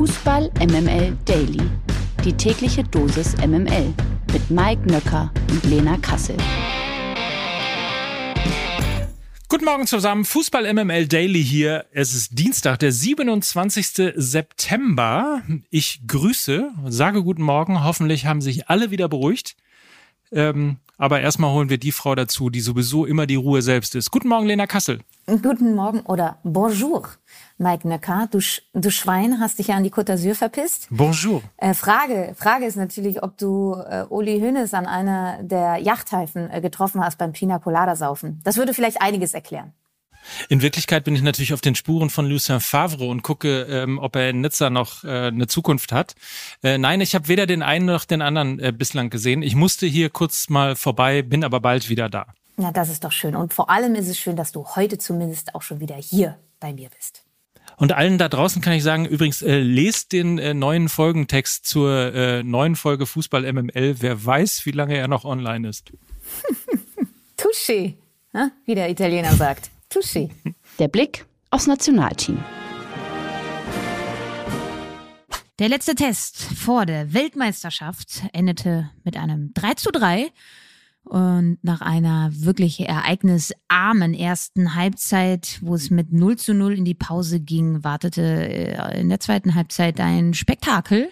Fußball MML Daily. Die tägliche Dosis MML mit Mike Nöcker und Lena Kassel. Guten Morgen zusammen, Fußball MML Daily hier. Es ist Dienstag, der 27. September. Ich grüße, sage guten Morgen. Hoffentlich haben sich alle wieder beruhigt. Ähm, aber erstmal holen wir die Frau dazu, die sowieso immer die Ruhe selbst ist. Guten Morgen, Lena Kassel. Guten Morgen oder Bonjour, Mike Necker. Du, du Schwein, hast dich ja an die Côte d'Azur verpisst. Bonjour. Äh, Frage, Frage ist natürlich, ob du äh, Uli Hoeneß an einer der Yachtheifen äh, getroffen hast beim Pina Colada saufen. Das würde vielleicht einiges erklären. In Wirklichkeit bin ich natürlich auf den Spuren von Lucien Favre und gucke, ähm, ob er in Nizza noch äh, eine Zukunft hat. Äh, nein, ich habe weder den einen noch den anderen äh, bislang gesehen. Ich musste hier kurz mal vorbei, bin aber bald wieder da. Na, das ist doch schön. Und vor allem ist es schön, dass du heute zumindest auch schon wieder hier bei mir bist. Und allen da draußen kann ich sagen, übrigens, äh, lest den äh, neuen Folgentext zur äh, neuen Folge Fußball MML. Wer weiß, wie lange er noch online ist. Touché, ne? wie der Italiener sagt. Touché. Der Blick aufs Nationalteam. Der letzte Test vor der Weltmeisterschaft endete mit einem 3 zu 3 und nach einer wirklich ereignisarmen ersten Halbzeit, wo es mit 0 zu 0 in die Pause ging, wartete äh, in der zweiten Halbzeit ein Spektakel.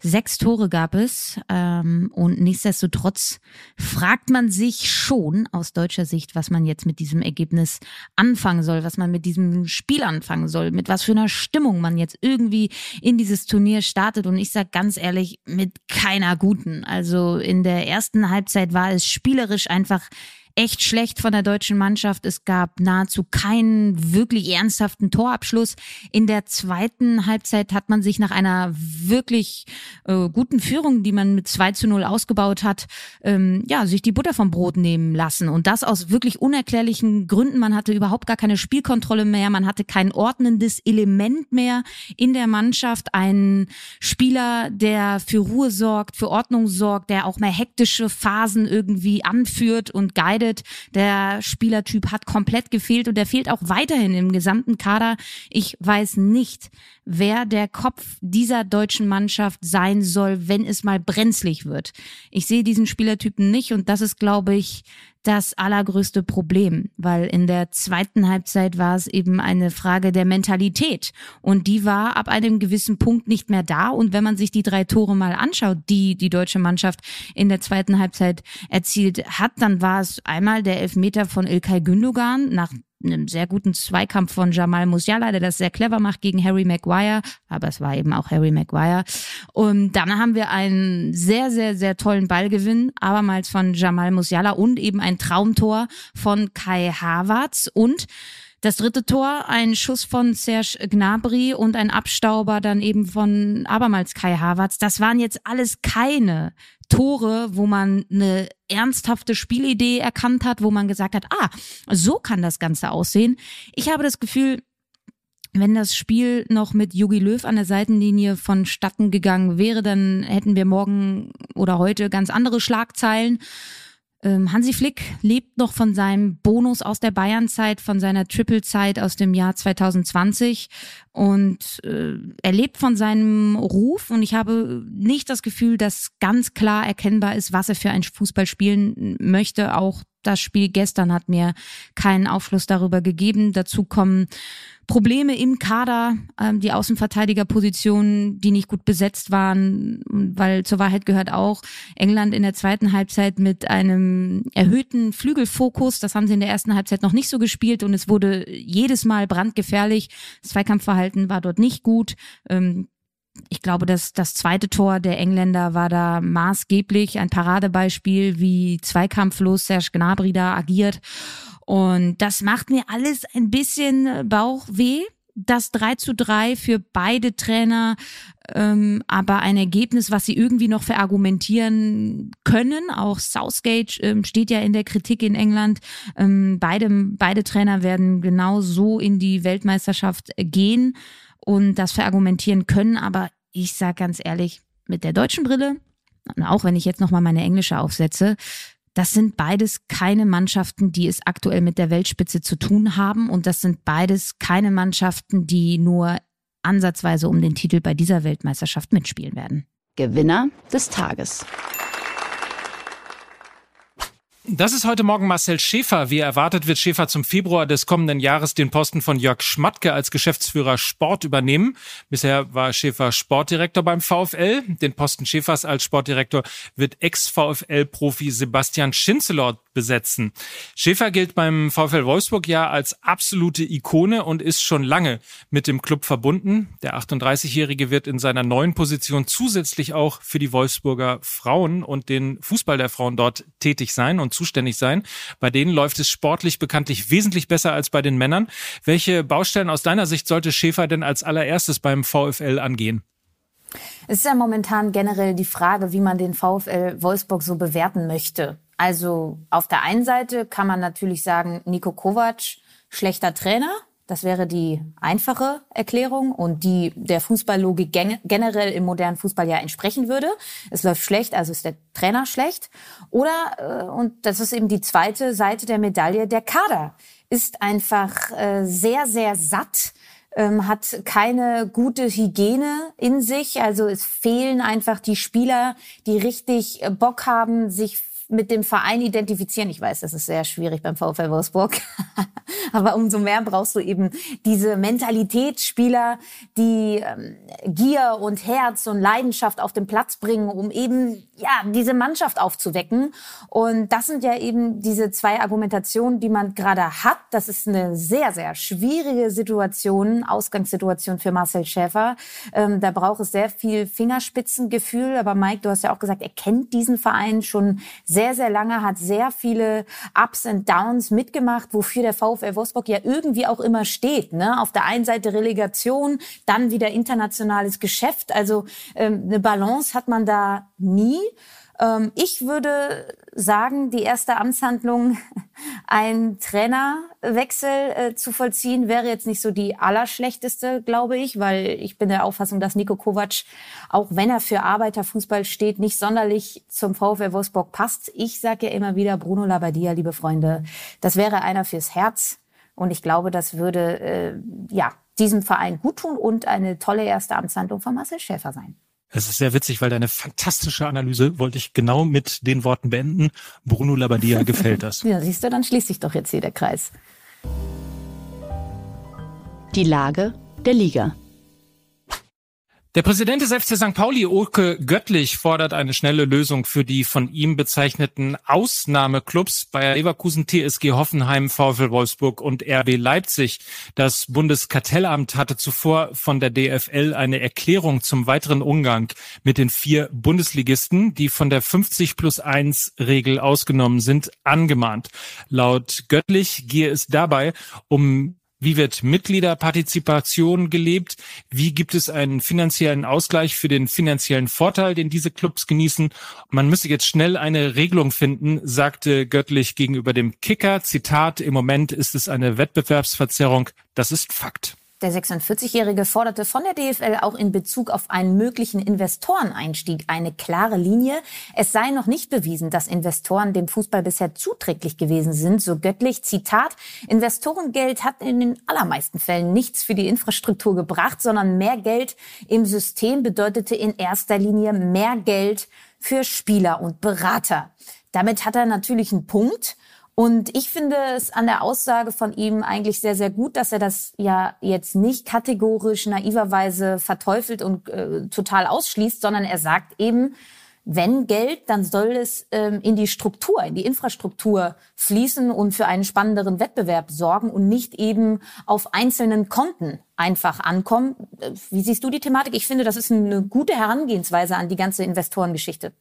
Sechs Tore gab es. Ähm, und nichtsdestotrotz fragt man sich schon aus deutscher Sicht, was man jetzt mit diesem Ergebnis anfangen soll, was man mit diesem Spiel anfangen soll, mit was für einer Stimmung man jetzt irgendwie in dieses Turnier startet. Und ich sag ganz ehrlich, mit keiner guten. Also in der ersten Halbzeit war es spielerisch einfach echt schlecht von der deutschen Mannschaft. Es gab nahezu keinen wirklich ernsthaften Torabschluss. In der zweiten Halbzeit hat man sich nach einer wirklich äh, guten Führung, die man mit 2 zu 0 ausgebaut hat, ähm, ja, sich die Butter vom Brot nehmen lassen. Und das aus wirklich unerklärlichen Gründen. Man hatte überhaupt gar keine Spielkontrolle mehr. Man hatte kein ordnendes Element mehr in der Mannschaft. Ein Spieler, der für Ruhe sorgt, für Ordnung sorgt, der auch mehr hektische Phasen irgendwie anführt und guidet leidet. Der Spielertyp hat komplett gefehlt und der fehlt auch weiterhin im gesamten Kader. Ich weiß nicht, wer der Kopf dieser deutschen Mannschaft sein soll, wenn es mal brenzlig wird. Ich sehe diesen Spielertypen nicht und das ist, glaube ich, das allergrößte Problem, weil in der zweiten Halbzeit war es eben eine Frage der Mentalität und die war ab einem gewissen Punkt nicht mehr da und wenn man sich die drei Tore mal anschaut, die die deutsche Mannschaft in der zweiten Halbzeit erzielt hat, dann war es einmal der Elfmeter von Ilkay Gündogan nach einem sehr guten Zweikampf von Jamal Musiala, der das sehr clever macht gegen Harry Maguire, aber es war eben auch Harry Maguire. Und dann haben wir einen sehr, sehr, sehr tollen Ballgewinn, abermals von Jamal Musiala und eben ein Traumtor von Kai Havertz und das dritte Tor, ein Schuss von Serge Gnabry und ein Abstauber dann eben von abermals Kai Havertz. Das waren jetzt alles keine Tore, wo man eine ernsthafte Spielidee erkannt hat, wo man gesagt hat, ah, so kann das Ganze aussehen. Ich habe das Gefühl, wenn das Spiel noch mit Jogi Löw an der Seitenlinie vonstatten gegangen wäre, dann hätten wir morgen oder heute ganz andere Schlagzeilen. Ähm, Hansi Flick lebt noch von seinem Bonus aus der Bayernzeit, von seiner Triple-Zeit aus dem Jahr 2020 und äh, er lebt von seinem Ruf und ich habe nicht das Gefühl, dass ganz klar erkennbar ist, was er für ein Fußball spielen möchte. Auch das Spiel gestern hat mir keinen Aufschluss darüber gegeben. Dazu kommen Probleme im Kader, ähm, die Außenverteidigerpositionen, die nicht gut besetzt waren, weil zur Wahrheit gehört auch England in der zweiten Halbzeit mit einem erhöhten Flügelfokus. Das haben sie in der ersten Halbzeit noch nicht so gespielt und es wurde jedes Mal brandgefährlich. Das Zweikampfverhalten war dort nicht gut. Ähm, ich glaube, dass das zweite Tor der Engländer war da maßgeblich ein Paradebeispiel, wie zweikampflos Serge Gnabry da agiert. Und das macht mir alles ein bisschen Bauchweh. Das 3 zu 3 für beide Trainer, ähm, aber ein Ergebnis, was sie irgendwie noch verargumentieren können. Auch Southgate ähm, steht ja in der Kritik in England. Ähm, beide, beide Trainer werden genau so in die Weltmeisterschaft gehen und das verargumentieren können. Aber ich sage ganz ehrlich, mit der deutschen Brille, auch wenn ich jetzt nochmal meine englische aufsetze, das sind beides keine Mannschaften, die es aktuell mit der Weltspitze zu tun haben. Und das sind beides keine Mannschaften, die nur ansatzweise um den Titel bei dieser Weltmeisterschaft mitspielen werden. Gewinner des Tages. Das ist heute Morgen Marcel Schäfer. Wie erwartet wird Schäfer zum Februar des kommenden Jahres den Posten von Jörg Schmatke als Geschäftsführer Sport übernehmen. Bisher war Schäfer Sportdirektor beim VfL. Den Posten Schäfers als Sportdirektor wird Ex-VfL-Profi Sebastian Schinzelort besetzen. Schäfer gilt beim VfL Wolfsburg ja als absolute Ikone und ist schon lange mit dem Club verbunden. Der 38-Jährige wird in seiner neuen Position zusätzlich auch für die Wolfsburger Frauen und den Fußball der Frauen dort tätig sein und zuständig sein. Bei denen läuft es sportlich bekanntlich wesentlich besser als bei den Männern. Welche Baustellen aus deiner Sicht sollte Schäfer denn als allererstes beim VfL angehen? Es ist ja momentan generell die Frage, wie man den VfL Wolfsburg so bewerten möchte. Also auf der einen Seite kann man natürlich sagen, Nico Kovac, schlechter Trainer. Das wäre die einfache Erklärung und die der Fußballlogik generell im modernen Fußball ja entsprechen würde. Es läuft schlecht, also ist der Trainer schlecht. Oder, äh, und das ist eben die zweite Seite der Medaille, der Kader ist einfach äh, sehr, sehr satt ähm, hat keine gute Hygiene in sich. Also es fehlen einfach die Spieler, die richtig Bock haben, sich mit dem Verein identifizieren. Ich weiß, das ist sehr schwierig beim VfL Wolfsburg. Aber umso mehr brauchst du eben diese Mentalitätsspieler, die ähm, Gier und Herz und Leidenschaft auf den Platz bringen, um eben ja diese Mannschaft aufzuwecken. Und das sind ja eben diese zwei Argumentationen, die man gerade hat. Das ist eine sehr, sehr schwierige Situation, Ausgangssituation für Marcel Schäfer. Ähm, da braucht es sehr viel Fingerspitzengefühl. Aber Mike, du hast ja auch gesagt, er kennt diesen Verein schon sehr sehr, sehr lange, hat sehr viele Ups und Downs mitgemacht, wofür der VfL Wolfsburg ja irgendwie auch immer steht. Ne? Auf der einen Seite Relegation, dann wieder internationales Geschäft. Also ähm, eine Balance hat man da nie. Ähm, ich würde sagen, die erste Amtshandlung, ein Trainerwechsel äh, zu vollziehen, wäre jetzt nicht so die allerschlechteste, glaube ich, weil ich bin der Auffassung, dass Nico Kovac, auch wenn er für Arbeiterfußball steht, nicht sonderlich zum VfL Wolfsburg passt. Ich sage ja immer wieder, Bruno Labbadia, liebe Freunde, das wäre einer fürs Herz. Und ich glaube, das würde äh, ja diesem Verein gut tun und eine tolle erste Amtshandlung von Marcel Schäfer sein. Es ist sehr witzig, weil deine fantastische Analyse wollte ich genau mit den Worten beenden. Bruno Labbadia gefällt das. ja, siehst du, dann schließt sich doch jetzt hier der Kreis. Die Lage der Liga. Der Präsident des FC St. Pauli, Oke Göttlich, fordert eine schnelle Lösung für die von ihm bezeichneten Ausnahmeclubs Bayer Leverkusen, TSG Hoffenheim, VfL Wolfsburg und RB Leipzig. Das Bundeskartellamt hatte zuvor von der DFL eine Erklärung zum weiteren Umgang mit den vier Bundesligisten, die von der 50 plus 1 Regel ausgenommen sind, angemahnt. Laut Göttlich gehe es dabei um wie wird Mitgliederpartizipation gelebt? Wie gibt es einen finanziellen Ausgleich für den finanziellen Vorteil, den diese Clubs genießen? Man müsse jetzt schnell eine Regelung finden, sagte Göttlich gegenüber dem Kicker. Zitat, im Moment ist es eine Wettbewerbsverzerrung. Das ist Fakt. Der 46-Jährige forderte von der DFL auch in Bezug auf einen möglichen Investoreneinstieg eine klare Linie. Es sei noch nicht bewiesen, dass Investoren dem Fußball bisher zuträglich gewesen sind. So göttlich, Zitat, Investorengeld hat in den allermeisten Fällen nichts für die Infrastruktur gebracht, sondern mehr Geld im System bedeutete in erster Linie mehr Geld für Spieler und Berater. Damit hat er natürlich einen Punkt. Und ich finde es an der Aussage von ihm eigentlich sehr, sehr gut, dass er das ja jetzt nicht kategorisch naiverweise verteufelt und äh, total ausschließt, sondern er sagt eben, wenn Geld, dann soll es ähm, in die Struktur, in die Infrastruktur fließen und für einen spannenderen Wettbewerb sorgen und nicht eben auf einzelnen Konten einfach ankommen. Äh, wie siehst du die Thematik? Ich finde, das ist eine gute Herangehensweise an die ganze Investorengeschichte.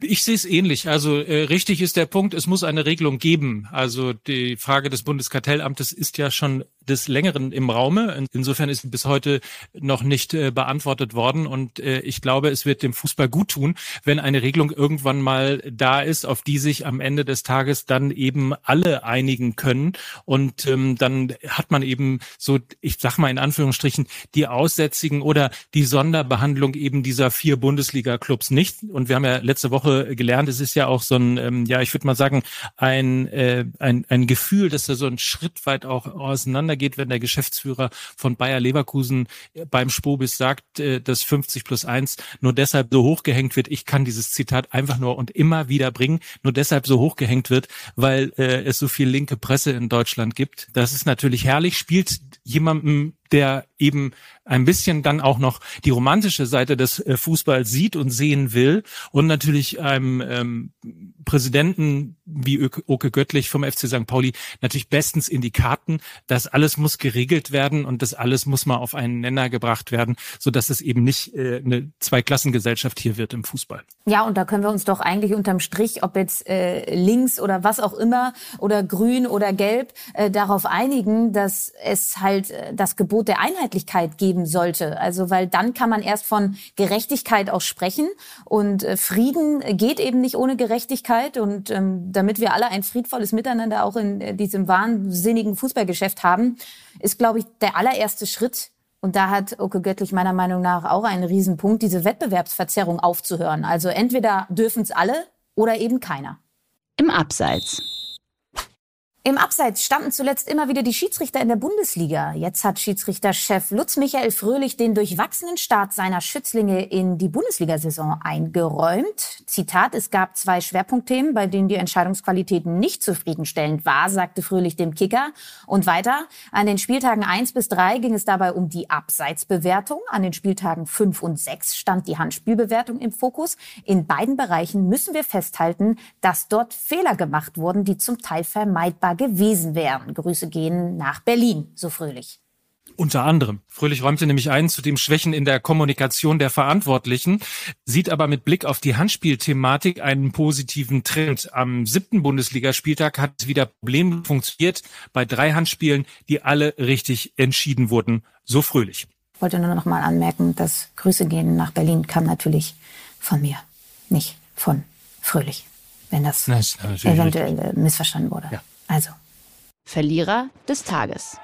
Ich sehe es ähnlich. Also äh, richtig ist der Punkt, es muss eine Regelung geben. Also die Frage des Bundeskartellamtes ist ja schon des Längeren im Raume. Insofern ist bis heute noch nicht äh, beantwortet worden. Und äh, ich glaube, es wird dem Fußball gut tun, wenn eine Regelung irgendwann mal da ist, auf die sich am Ende des Tages dann eben alle einigen können. Und ähm, dann hat man eben so, ich sag mal in Anführungsstrichen, die Aussätzigen oder die Sonderbehandlung eben dieser vier Bundesliga-Clubs nicht. Und wir haben ja letzte Woche gelernt, es ist ja auch so ein, ähm, ja, ich würde mal sagen, ein, äh, ein, ein Gefühl, dass da so ein Schritt weit auch auseinander weitergeht, wenn der Geschäftsführer von Bayer Leverkusen beim Spobis sagt, äh, dass 50 plus 1 nur deshalb so hochgehängt wird. Ich kann dieses Zitat einfach nur und immer wieder bringen, nur deshalb so hochgehängt wird, weil äh, es so viel linke Presse in Deutschland gibt. Das ist natürlich herrlich, spielt jemandem der eben ein bisschen dann auch noch die romantische Seite des äh, Fußballs sieht und sehen will und natürlich einem ähm, Präsidenten wie Oke Göttlich vom FC St. Pauli natürlich bestens in die Karten. Das alles muss geregelt werden und das alles muss mal auf einen Nenner gebracht werden, so es eben nicht äh, eine Zweiklassengesellschaft hier wird im Fußball. Ja, und da können wir uns doch eigentlich unterm Strich, ob jetzt äh, links oder was auch immer oder grün oder gelb, äh, darauf einigen, dass es halt äh, das Gebot der Einheitlichkeit geben sollte. Also, weil dann kann man erst von Gerechtigkeit auch sprechen und äh, Frieden geht eben nicht ohne Gerechtigkeit und ähm, damit wir alle ein friedvolles Miteinander auch in äh, diesem wahnsinnigen Fußballgeschäft haben, ist, glaube ich, der allererste Schritt. Und da hat Oke Göttlich meiner Meinung nach auch einen Riesenpunkt, diese Wettbewerbsverzerrung aufzuhören. Also entweder dürfen es alle oder eben keiner. Im Abseits. Im Abseits standen zuletzt immer wieder die Schiedsrichter in der Bundesliga. Jetzt hat Schiedsrichterchef Lutz Michael Fröhlich den durchwachsenen Start seiner Schützlinge in die Bundesliga-Saison eingeräumt. Zitat, es gab zwei Schwerpunktthemen, bei denen die Entscheidungsqualität nicht zufriedenstellend war, sagte Fröhlich dem Kicker. Und weiter, an den Spieltagen eins bis drei ging es dabei um die Abseitsbewertung. An den Spieltagen fünf und sechs stand die Handspielbewertung im Fokus. In beiden Bereichen müssen wir festhalten, dass dort Fehler gemacht wurden, die zum Teil vermeidbar gewesen wären. Grüße gehen nach Berlin, so fröhlich. Unter anderem. Fröhlich räumte nämlich ein zu dem Schwächen in der Kommunikation der Verantwortlichen, sieht aber mit Blick auf die Handspielthematik einen positiven Trend. Am siebten Bundesligaspieltag hat es wieder Problem funktioniert bei drei Handspielen, die alle richtig entschieden wurden. So fröhlich. Ich wollte nur noch mal anmerken, dass Grüße gehen nach Berlin kam natürlich von mir, nicht von Fröhlich, wenn das, das eventuell richtig. missverstanden wurde. Ja. Also. Verlierer des Tages.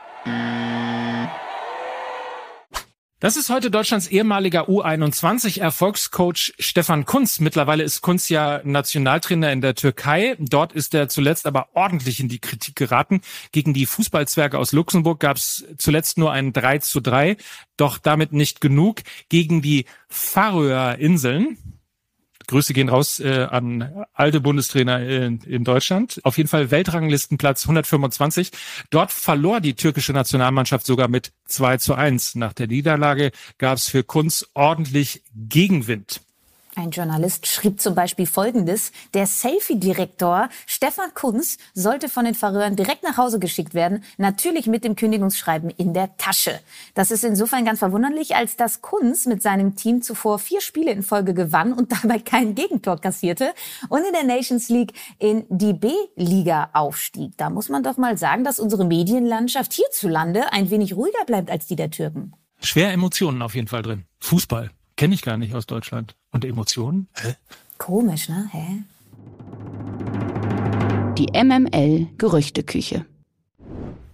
Das ist heute Deutschlands ehemaliger U21-Erfolgscoach Stefan Kunz. Mittlerweile ist Kunz ja Nationaltrainer in der Türkei. Dort ist er zuletzt aber ordentlich in die Kritik geraten. Gegen die Fußballzwerge aus Luxemburg gab es zuletzt nur ein 3 zu 3. Doch damit nicht genug. Gegen die Färöer Inseln, Grüße gehen raus äh, an alte Bundestrainer in, in Deutschland. Auf jeden Fall Weltranglistenplatz 125. Dort verlor die türkische Nationalmannschaft sogar mit 2 zu 1. Nach der Niederlage gab es für Kunz ordentlich Gegenwind. Ein Journalist schrieb zum Beispiel Folgendes. Der Selfie-Direktor Stefan Kunz sollte von den Verröhren direkt nach Hause geschickt werden, natürlich mit dem Kündigungsschreiben in der Tasche. Das ist insofern ganz verwunderlich, als dass Kunz mit seinem Team zuvor vier Spiele in Folge gewann und dabei kein Gegentor kassierte und in der Nations League in die B-Liga aufstieg. Da muss man doch mal sagen, dass unsere Medienlandschaft hierzulande ein wenig ruhiger bleibt als die der Türken. Schwer Emotionen auf jeden Fall drin. Fußball. Kenne ich gar nicht aus Deutschland. Und Emotionen? Hä? Komisch, ne? Hä? Die MML Gerüchteküche.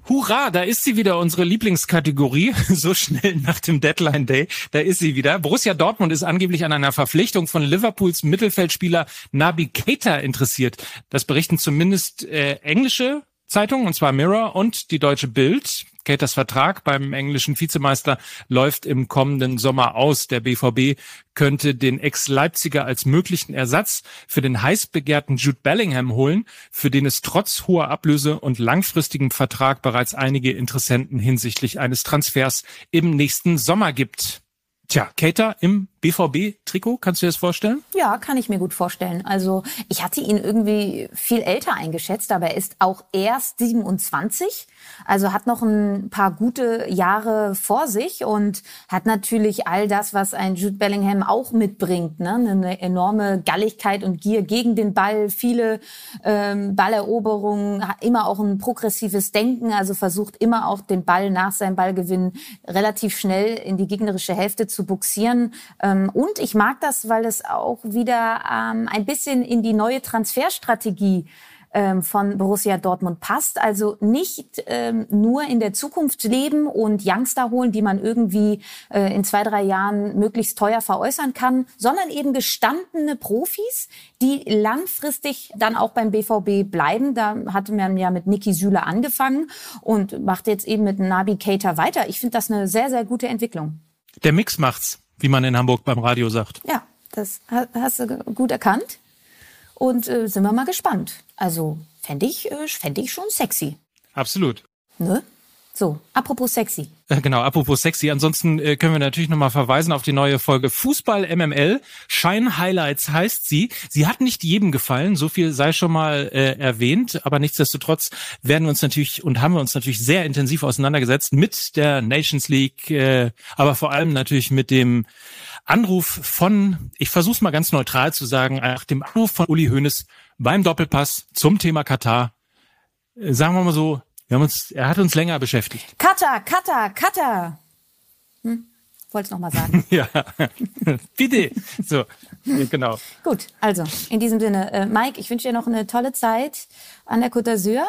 Hurra, da ist sie wieder, unsere Lieblingskategorie. So schnell nach dem Deadline Day, da ist sie wieder. Borussia Dortmund ist angeblich an einer Verpflichtung von Liverpools Mittelfeldspieler Nabi Keita interessiert. Das berichten zumindest äh, englische Zeitungen, und zwar Mirror und die Deutsche Bild. Katers Vertrag beim englischen Vizemeister läuft im kommenden Sommer aus. Der BVB könnte den Ex-Leipziger als möglichen Ersatz für den heiß begehrten Jude Bellingham holen, für den es trotz hoher Ablöse und langfristigem Vertrag bereits einige Interessenten hinsichtlich eines Transfers im nächsten Sommer gibt. Tja, Kater im BVB-Trikot, kannst du dir das vorstellen? Ja, kann ich mir gut vorstellen. Also ich hatte ihn irgendwie viel älter eingeschätzt, aber er ist auch erst 27, also hat noch ein paar gute Jahre vor sich und hat natürlich all das, was ein Jude Bellingham auch mitbringt. Ne? Eine enorme Galligkeit und Gier gegen den Ball, viele ähm, Balleroberungen, immer auch ein progressives Denken, also versucht immer auch den Ball nach seinem Ballgewinn relativ schnell in die gegnerische Hälfte zu buxieren. Ähm, und ich mag das, weil es auch wieder ähm, ein bisschen in die neue Transferstrategie ähm, von Borussia Dortmund passt. Also nicht ähm, nur in der Zukunft leben und Youngster holen, die man irgendwie äh, in zwei, drei Jahren möglichst teuer veräußern kann, sondern eben gestandene Profis, die langfristig dann auch beim BVB bleiben. Da hatte man ja mit Niki Süle angefangen und macht jetzt eben mit Nabi Keita weiter. Ich finde das eine sehr, sehr gute Entwicklung. Der Mix macht's, wie man in Hamburg beim Radio sagt. Ja, das hast du gut erkannt. Und äh, sind wir mal gespannt. Also fände ich, äh, fänd ich schon sexy. Absolut. Ne? So, apropos sexy. Äh, genau, apropos sexy. Ansonsten äh, können wir natürlich nochmal verweisen auf die neue Folge Fußball MML. Shine Highlights heißt sie. Sie hat nicht jedem gefallen, so viel sei schon mal äh, erwähnt, aber nichtsdestotrotz werden wir uns natürlich und haben wir uns natürlich sehr intensiv auseinandergesetzt mit der Nations League, äh, aber vor allem natürlich mit dem Anruf von, ich versuche es mal ganz neutral zu sagen, nach dem Anruf von Uli Hoeneß beim Doppelpass zum Thema Katar. Äh, sagen wir mal so, wir haben uns, er hat uns länger beschäftigt. Katar, Katar, Katar. Hm? Wollte es nochmal sagen. ja, bitte. So, genau. Gut, also in diesem Sinne, äh, Mike, ich wünsche dir noch eine tolle Zeit an der Côte d'Azur.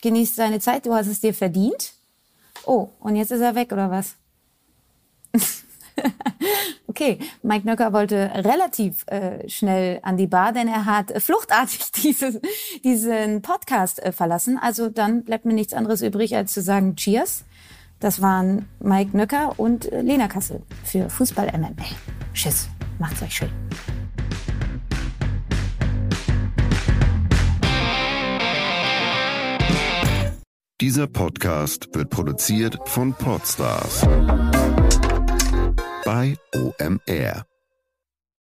Genieß deine Zeit, du hast es dir verdient. Oh, und jetzt ist er weg, oder was? okay, Mike Nöcker wollte relativ äh, schnell an die Bar, denn er hat fluchtartig diese, diesen Podcast äh, verlassen. Also dann bleibt mir nichts anderes übrig, als zu sagen Cheers. Das waren Mike Nöcker und äh, Lena Kassel für Fußball MMA. Tschüss, macht's euch schön. Dieser Podcast wird produziert von Podstars bei OMR.